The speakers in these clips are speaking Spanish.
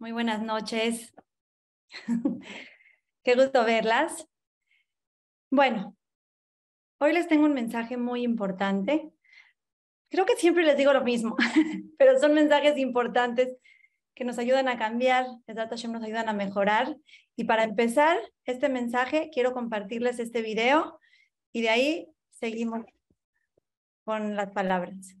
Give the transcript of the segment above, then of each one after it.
Muy buenas noches. Qué gusto verlas. Bueno, hoy les tengo un mensaje muy importante. Creo que siempre les digo lo mismo, pero son mensajes importantes que nos ayudan a cambiar, nos ayudan a mejorar. Y para empezar este mensaje, quiero compartirles este video y de ahí seguimos con las palabras.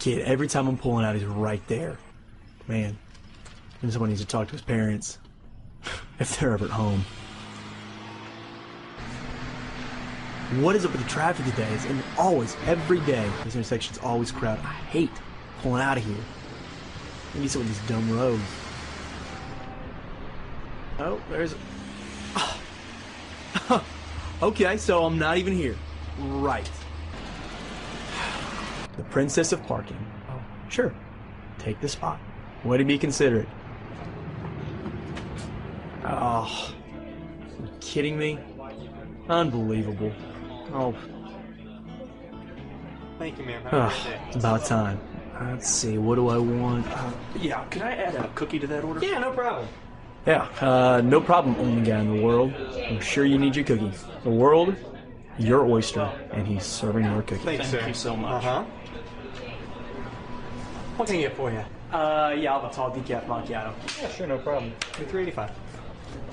Kid, every time I'm pulling out, he's right there. Man, and someone needs to talk to his parents if they're ever at home. What is up with the traffic today? It's always, every day, this intersection's always crowded. I hate pulling out of here. Maybe some of these dumb roads. Oh, there's. Oh. okay, so I'm not even here. Right. The princess of parking. Oh, sure. Take the spot. Way to be considerate. Oh, you kidding me? Unbelievable. Oh. Thank you, ma'am. oh it's about time. Let's see, what do I want? Uh, yeah, can I add a cookie to that order? Yeah, no problem. Yeah, uh, no problem, only guy in the world. I'm sure you need your cookie. The world, your oyster, and he's serving your cookie. Thanks, Thank you so much. Uh huh. What can I get for you? Uh, yeah, I'll have a tall decaf macchiato. Yeah, sure, no problem. Three eighty-five.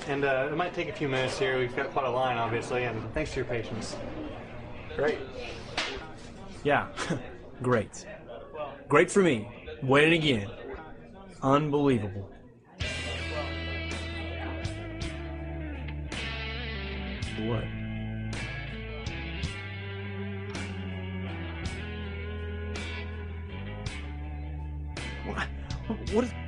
And uh, it might take a few minutes here. We've got quite a line, obviously, and thanks for your patience. Great. Yeah, great. Great for me. Winning again. Unbelievable. What? What? Is.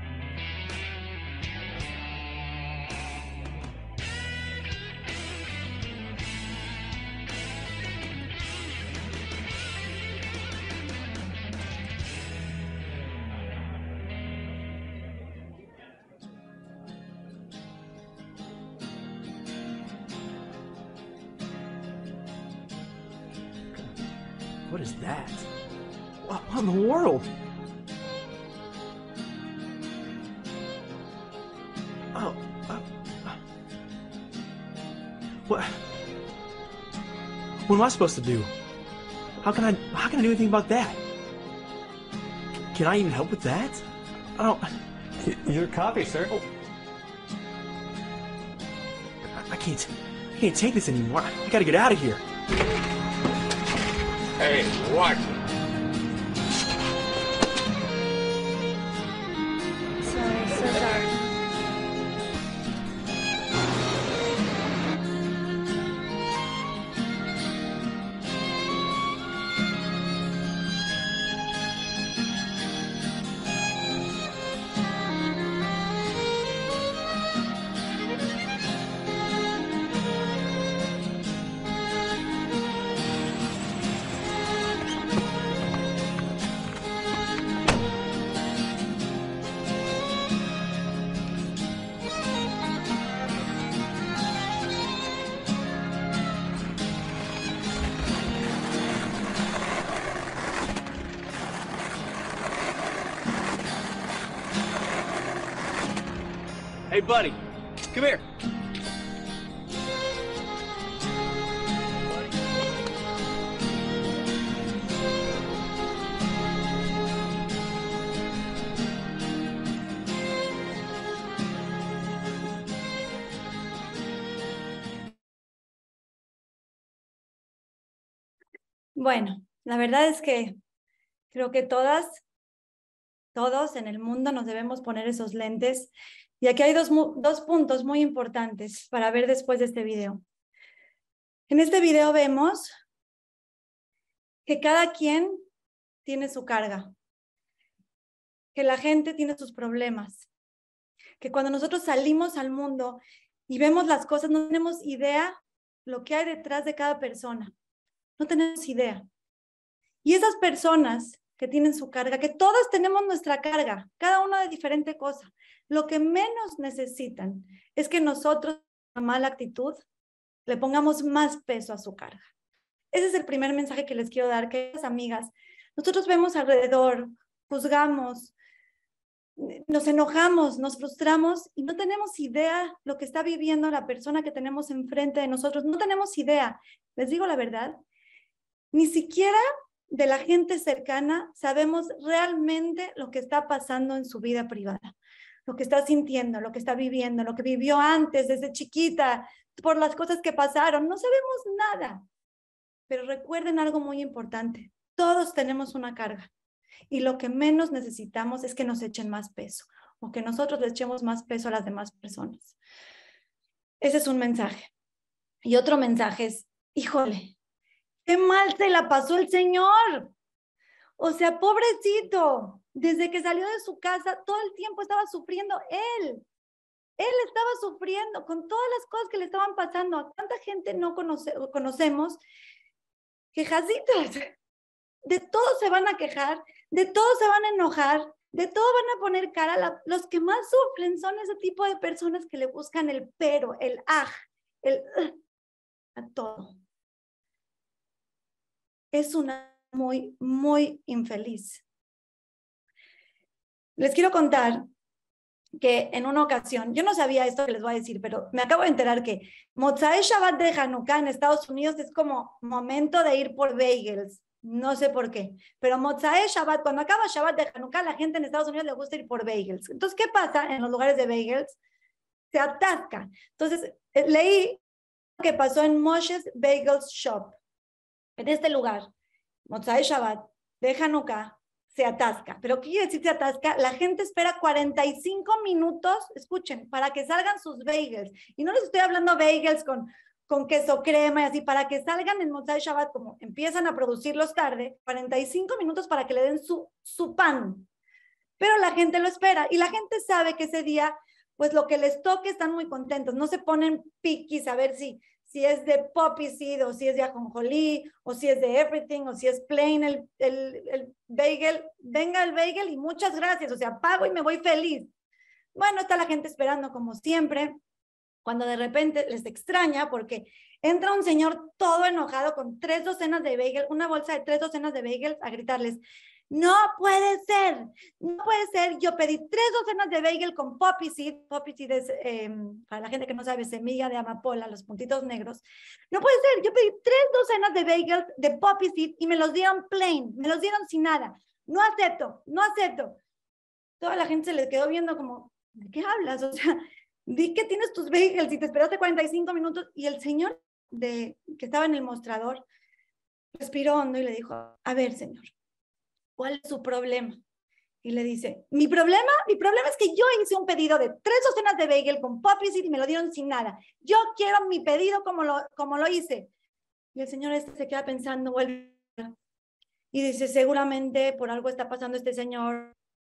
What? What am I supposed to do? How can I? How can I do anything about that? Can I even help with that? I don't. Your copy, sir. I- I can't. I can't take this anymore. I gotta get out of here. Hey, watch Buddy, come here. Bueno, la verdad es que creo que todas, todos en el mundo nos debemos poner esos lentes. Y aquí hay dos, dos puntos muy importantes para ver después de este video. En este video vemos que cada quien tiene su carga, que la gente tiene sus problemas, que cuando nosotros salimos al mundo y vemos las cosas, no tenemos idea lo que hay detrás de cada persona. No tenemos idea. Y esas personas que tienen su carga, que todos tenemos nuestra carga, cada uno de diferente cosa, lo que menos necesitan es que nosotros, a mala actitud, le pongamos más peso a su carga. Ese es el primer mensaje que les quiero dar, que las amigas, nosotros vemos alrededor, juzgamos, nos enojamos, nos frustramos y no tenemos idea lo que está viviendo la persona que tenemos enfrente de nosotros. No tenemos idea. Les digo la verdad, ni siquiera de la gente cercana sabemos realmente lo que está pasando en su vida privada, lo que está sintiendo, lo que está viviendo, lo que vivió antes, desde chiquita, por las cosas que pasaron. No sabemos nada. Pero recuerden algo muy importante. Todos tenemos una carga. Y lo que menos necesitamos es que nos echen más peso o que nosotros le echemos más peso a las demás personas. Ese es un mensaje. Y otro mensaje es, híjole, qué mal se la pasó el Señor. O sea, pobrecito, desde que salió de su casa, todo el tiempo estaba sufriendo él. Él estaba sufriendo con todas las cosas que le estaban pasando. A tanta gente no conoce, conocemos quejacitas. De todo se van a quejar, de todo se van a enojar, de todo van a poner cara. los que más sufren son ese tipo de personas que le buscan el pero, el aj, el a todo. Es una muy, muy infeliz. Les quiero contar que en una ocasión, yo no sabía esto que les voy a decir, pero me acabo de enterar que Mozae Shabbat de Hanukkah en Estados Unidos es como momento de ir por bagels. No sé por qué, pero Mozae Shabbat, cuando acaba Shabbat de Hanukkah, la gente en Estados Unidos le gusta ir por bagels. Entonces, ¿qué pasa en los lugares de bagels? Se atasca. Entonces, eh, leí que pasó en Moshe's Bagels Shop, en este lugar, Mozae Shabbat de Hanukkah, se atasca. ¿Pero qué quiere decir se atasca? La gente espera 45 minutos, escuchen, para que salgan sus bagels. Y no les estoy hablando bagels con con queso crema y así, para que salgan en Motzai Shabbat, como empiezan a producirlos tarde, 45 minutos para que le den su, su pan. Pero la gente lo espera y la gente sabe que ese día, pues lo que les toque están muy contentos, no se ponen piquis a ver si, si es de poppy seed o si es de ajonjolí o si es de everything o si es plain el, el, el bagel, venga el bagel y muchas gracias, o sea, pago y me voy feliz. Bueno, está la gente esperando como siempre cuando de repente les extraña porque entra un señor todo enojado con tres docenas de bagels, una bolsa de tres docenas de bagels a gritarles, no puede ser, no puede ser, yo pedí tres docenas de bagel con poppy seed, poppy seed es, em, para la gente que no sabe, semilla de amapola, los puntitos negros, no puede ser, yo pedí tres docenas de bagels de poppy seed y me los dieron plain, me los dieron sin nada, no acepto, no acepto. Toda la gente se le quedó viendo como, ¿de qué hablas? O sea, di que tienes tus bagels y te esperaste 45 minutos y el señor de, que estaba en el mostrador respiró hondo y le dijo, a ver, señor, ¿cuál es su problema? Y le dice, mi problema, mi problema es que yo hice un pedido de tres docenas de bagel con poppies y me lo dieron sin nada. Yo quiero mi pedido como lo, como lo hice. Y el señor este se queda pensando, vuelve y dice, seguramente por algo está pasando este señor.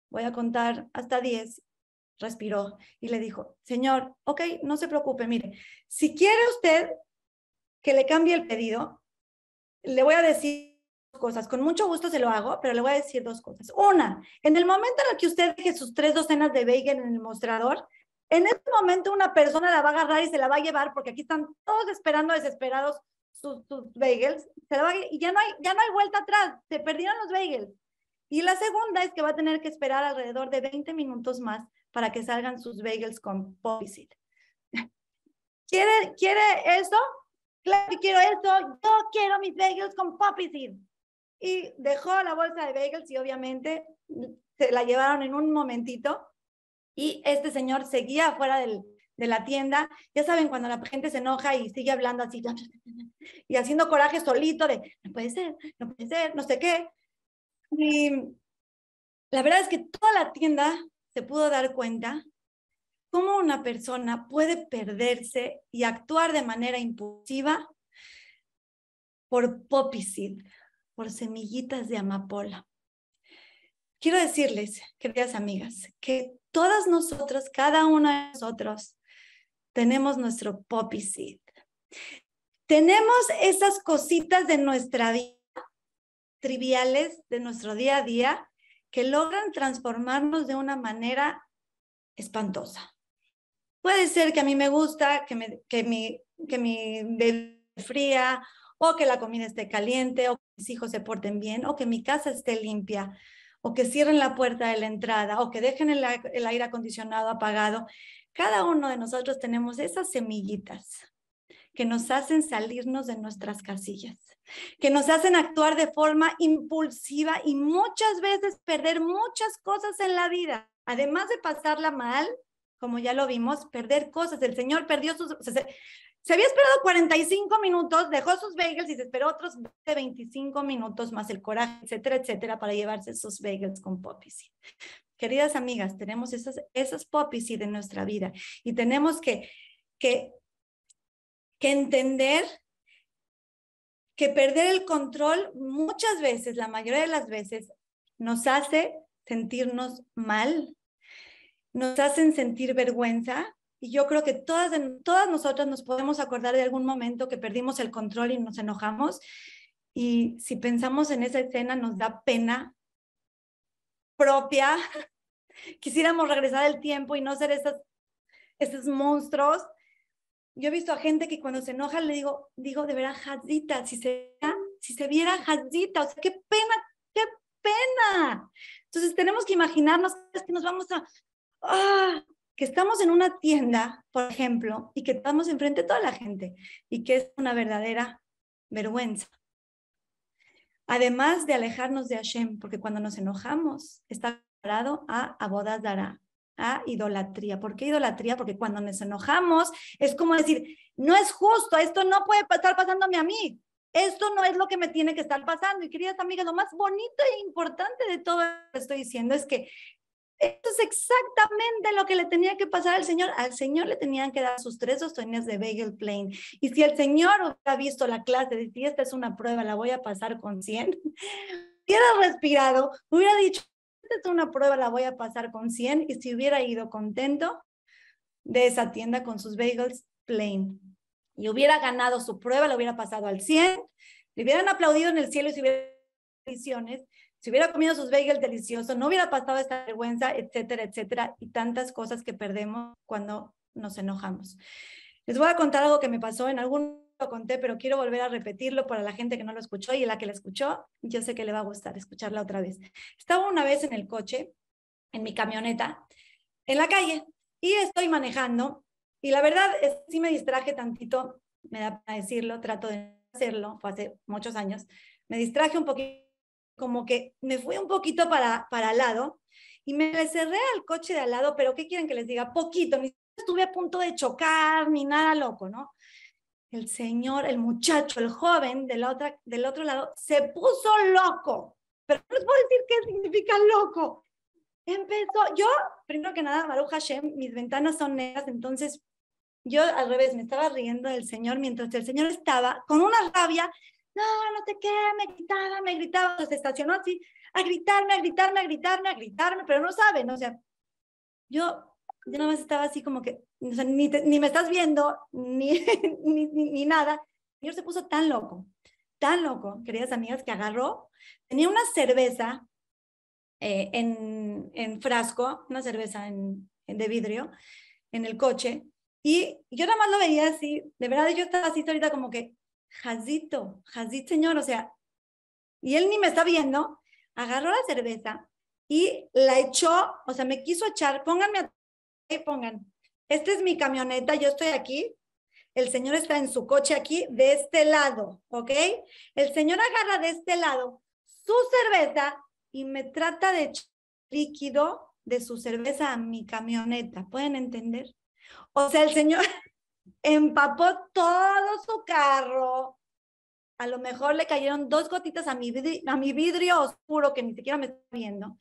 Voy a contar hasta 10 respiró y le dijo, señor, ok, no se preocupe, mire, si quiere usted que le cambie el pedido, le voy a decir cosas, con mucho gusto se lo hago, pero le voy a decir dos cosas. Una, en el momento en el que usted deje sus tres docenas de bagel en el mostrador, en ese momento una persona la va a agarrar y se la va a llevar, porque aquí están todos esperando desesperados sus, bagels, se la va y ya no, hay, ya no hay vuelta atrás, se perdieron los bagels. Y la segunda es que va a tener que esperar alrededor de 20 minutos más para que salgan sus bagels con poppy ¿Quiere, ¿Quiere eso? Claro que quiero eso. Yo quiero mis bagels con poppy Y dejó la bolsa de bagels y obviamente se la llevaron en un momentito. Y este señor seguía afuera del, de la tienda. Ya saben, cuando la gente se enoja y sigue hablando así y haciendo coraje solito de, no puede ser, no puede ser, no sé qué. Y la verdad es que toda la tienda se pudo dar cuenta cómo una persona puede perderse y actuar de manera impulsiva por poppy por semillitas de amapola. Quiero decirles, queridas amigas, que todas nosotros, cada uno de nosotros, tenemos nuestro poppy seed. Tenemos esas cositas de nuestra vida triviales de nuestro día a día que logran transformarnos de una manera espantosa. Puede ser que a mí me gusta que, me, que mi, que mi bebé fría o que la comida esté caliente o que mis hijos se porten bien o que mi casa esté limpia o que cierren la puerta de la entrada o que dejen el, el aire acondicionado apagado. Cada uno de nosotros tenemos esas semillitas que nos hacen salirnos de nuestras casillas, que nos hacen actuar de forma impulsiva y muchas veces perder muchas cosas en la vida. Además de pasarla mal, como ya lo vimos, perder cosas. El Señor perdió sus... se, había esperado 45 minutos, dejó sus bagels y se esperó otros 25 minutos más el coraje, etcétera, etcétera, para llevarse sus bagels con poppy Queridas amigas, tenemos esas, esas poppy en nuestra vida y tenemos que, que que entender que perder el control muchas veces, la mayoría de las veces, nos hace sentirnos mal, nos hacen sentir vergüenza. Y yo creo que todas, todas nosotras nos podemos acordar de algún momento que perdimos el control y nos enojamos. Y si pensamos en esa escena, nos da pena propia. Quisiéramos regresar el tiempo y no ser esos, esos monstruos yo he visto a gente que cuando se enoja le digo, digo de veras, Hazita, si se, si se viera Hazita, o sea, qué pena, qué pena. Entonces tenemos que imaginarnos que nos vamos a, ah, que estamos en una tienda, por ejemplo, y que estamos enfrente de toda la gente y que es una verdadera vergüenza. Además de alejarnos de Hashem, porque cuando nos enojamos está parado a Dará a idolatría. ¿Por qué idolatría? Porque cuando nos enojamos es como decir, no es justo, esto no puede estar pasándome a mí, esto no es lo que me tiene que estar pasando. Y queridas amigas, lo más bonito e importante de todo lo que estoy diciendo es que esto es exactamente lo que le tenía que pasar al Señor. Al Señor le tenían que dar sus tres ostoñas de bagel plain. Y si el Señor hubiera visto la clase de si esta es una prueba, la voy a pasar con 100, hubiera respirado, hubiera dicho, es una prueba, la voy a pasar con 100 y si hubiera ido contento de esa tienda con sus bagels plain y hubiera ganado su prueba, lo hubiera pasado al 100, le hubieran aplaudido en el cielo y si hubiera si hubiera comido sus bagels deliciosos, no hubiera pasado esta vergüenza, etcétera, etcétera, y tantas cosas que perdemos cuando nos enojamos. Les voy a contar algo que me pasó en algún lo conté, pero quiero volver a repetirlo para la gente que no lo escuchó y la que lo escuchó, yo sé que le va a gustar escucharla otra vez. Estaba una vez en el coche, en mi camioneta, en la calle, y estoy manejando, y la verdad es sí me distraje tantito, me da para decirlo, trato de hacerlo, fue hace muchos años, me distraje un poquito, como que me fui un poquito para, para al lado, y me cerré al coche de al lado, pero ¿qué quieren que les diga? Poquito, ni estuve a punto de chocar, ni nada loco, ¿no? el señor, el muchacho, el joven del, otra, del otro lado, se puso loco. Pero no les puedo decir qué significa loco. Empezó, yo, primero que nada, Baruch Hashem, mis ventanas son negras, entonces yo al revés, me estaba riendo del Señor mientras el Señor estaba con una rabia, no, no te qué, me gritaba, me gritaba, se estacionó así, a gritarme, a gritarme, a gritarme, a gritarme, pero no saben, o sea, yo yo nada más estaba así como que, ni, ni, me estás viendo, ni, ni, ni, nada. El señor se puso tan loco, tan loco, queridas amigas, que agarró, tenía una cerveza eh, en, en, frasco, una cerveza en, de vidrio, en el coche, y yo nada más lo veía así, de verdad yo estaba así ahorita como que, Jazito, Jazit señor, o sea, y él ni me está viendo, agarró la cerveza y la echó, o sea, me quiso echar, pónganme a pongan, esta es mi camioneta, yo estoy aquí, el señor está en su coche aquí, de este lado, ¿ok? El señor agarra de este lado su cerveza y me trata de echar líquido de su cerveza a mi camioneta, ¿pueden entender? O sea, el señor empapó todo su carro, a lo mejor le cayeron dos gotitas a mi, vidrio, a mi vidrio oscuro que ni siquiera me está viendo.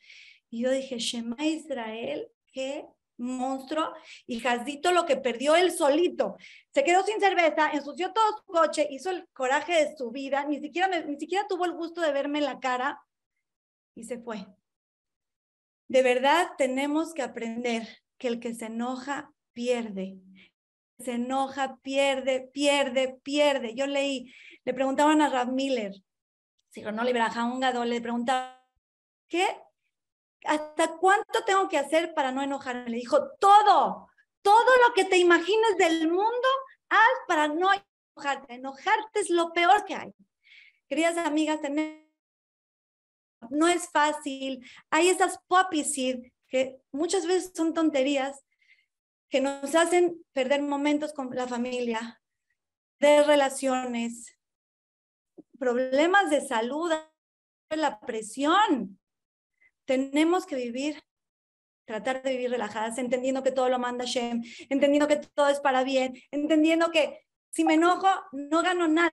Y yo dije, Shema Israel, qué monstruo y Jazdito lo que perdió él solito. Se quedó sin cerveza, ensució todo su coche, hizo el coraje de su vida, ni siquiera, ni siquiera tuvo el gusto de verme la cara y se fue. De verdad tenemos que aprender que el que se enoja pierde. Se enoja, pierde, pierde, pierde. Yo leí, le preguntaban a Rav Miller, no le un gadol, le preguntaba, ¿qué? ¿Hasta cuánto tengo que hacer para no enojarme? Le dijo, todo, todo lo que te imagines del mundo, haz para no enojarte. Enojarte es lo peor que hay. Queridas amigas, tener... no es fácil. Hay esas poppy que muchas veces son tonterías que nos hacen perder momentos con la familia, de relaciones, problemas de salud, la presión. Tenemos que vivir, tratar de vivir relajadas, entendiendo que todo lo manda Shem, entendiendo que todo es para bien, entendiendo que si me enojo no gano nada.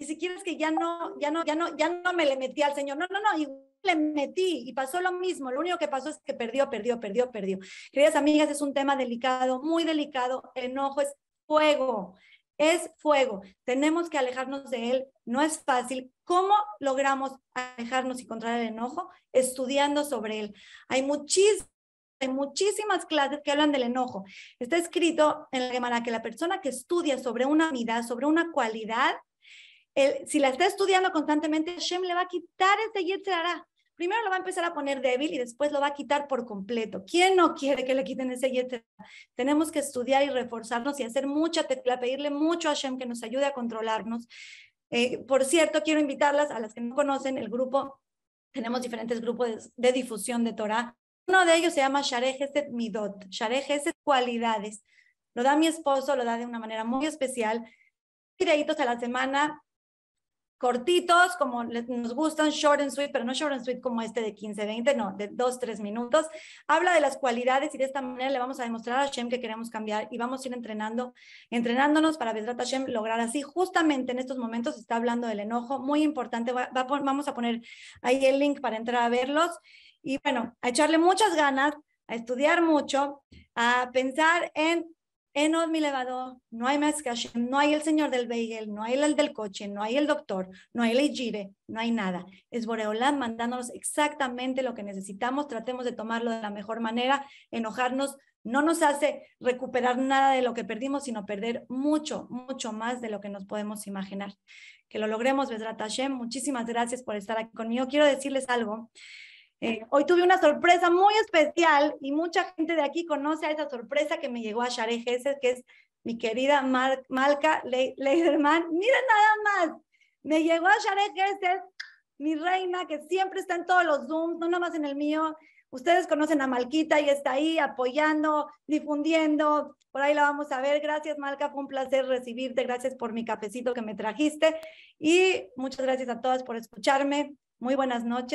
Y si quieres que ya no, ya no, ya no, ya no me le metí al Señor. No, no, no, y le metí y pasó lo mismo. Lo único que pasó es que perdió, perdió, perdió, perdió. Queridas amigas, es un tema delicado, muy delicado. El enojo es fuego es fuego. Tenemos que alejarnos de él. No es fácil. ¿Cómo logramos alejarnos y controlar el enojo? Estudiando sobre él. Hay muchísimas hay muchísimas clases que hablan del enojo. Está escrito en la Gemara que la persona que estudia sobre una unidad, sobre una cualidad, si la está estudiando constantemente, Hashem le va a quitar este yetzerara primero lo va a empezar a poner débil y después lo va a quitar por completo. ¿Quién no quiere que le quiten ese yeter? Tenemos que estudiar y reforzarnos y hacer mucha tecla, pedirle mucho a Hashem que nos ayude a controlarnos. Eh, por cierto, quiero invitarlas a las que no conocen el grupo. Tenemos diferentes grupos de, difusión de Torah. Uno de ellos se llama Shareh Geset Midot, Shareh Geset Cualidades. Lo da mi esposo, lo da de una manera muy especial. Videitos a la semana cortitos, como nos gustan, short and sweet, pero no short and sweet como este de 15, 20, no, de 2, 3 minutos. Habla de las cualidades y de esta manera le vamos a demostrar a Hashem que queremos cambiar y vamos a ir entrenando, entrenándonos para Bedrat Hashem lograr así. Justamente en estos momentos está hablando del enojo, muy importante. vamos a poner ahí el link para entrar a verlos y bueno, a echarle muchas ganas, a estudiar mucho, a pensar en en mi elevador, no hay más que no hay el señor del bagel, no hay el del coche, no hay el doctor, no hay el gire, no hay nada. Es Boreolán mandándonos exactamente lo que necesitamos, tratemos de tomarlo de la mejor manera, enojarnos no nos hace recuperar nada de lo que perdimos, sino perder mucho, mucho más de lo que nos podemos imaginar. Que lo logremos, Besrat Hashem. Muchísimas gracias por estar aquí conmigo. Quiero decirles algo. Eh, hoy tuve una sorpresa muy especial y mucha gente de aquí conoce a esa sorpresa que me llegó a Share Gesser, que es mi querida Malca Leiderman. Miren nada más, me llegó a Share Gesser, mi reina, que siempre está en todos los Zooms, no nada más en el mío. Ustedes conocen a Malquita y está ahí apoyando, difundiendo. Por ahí la vamos a ver. Gracias, Malca. Fue un placer recibirte. Gracias por mi cafecito que me trajiste. Y muchas gracias a todas por escucharme. Muy buenas noches.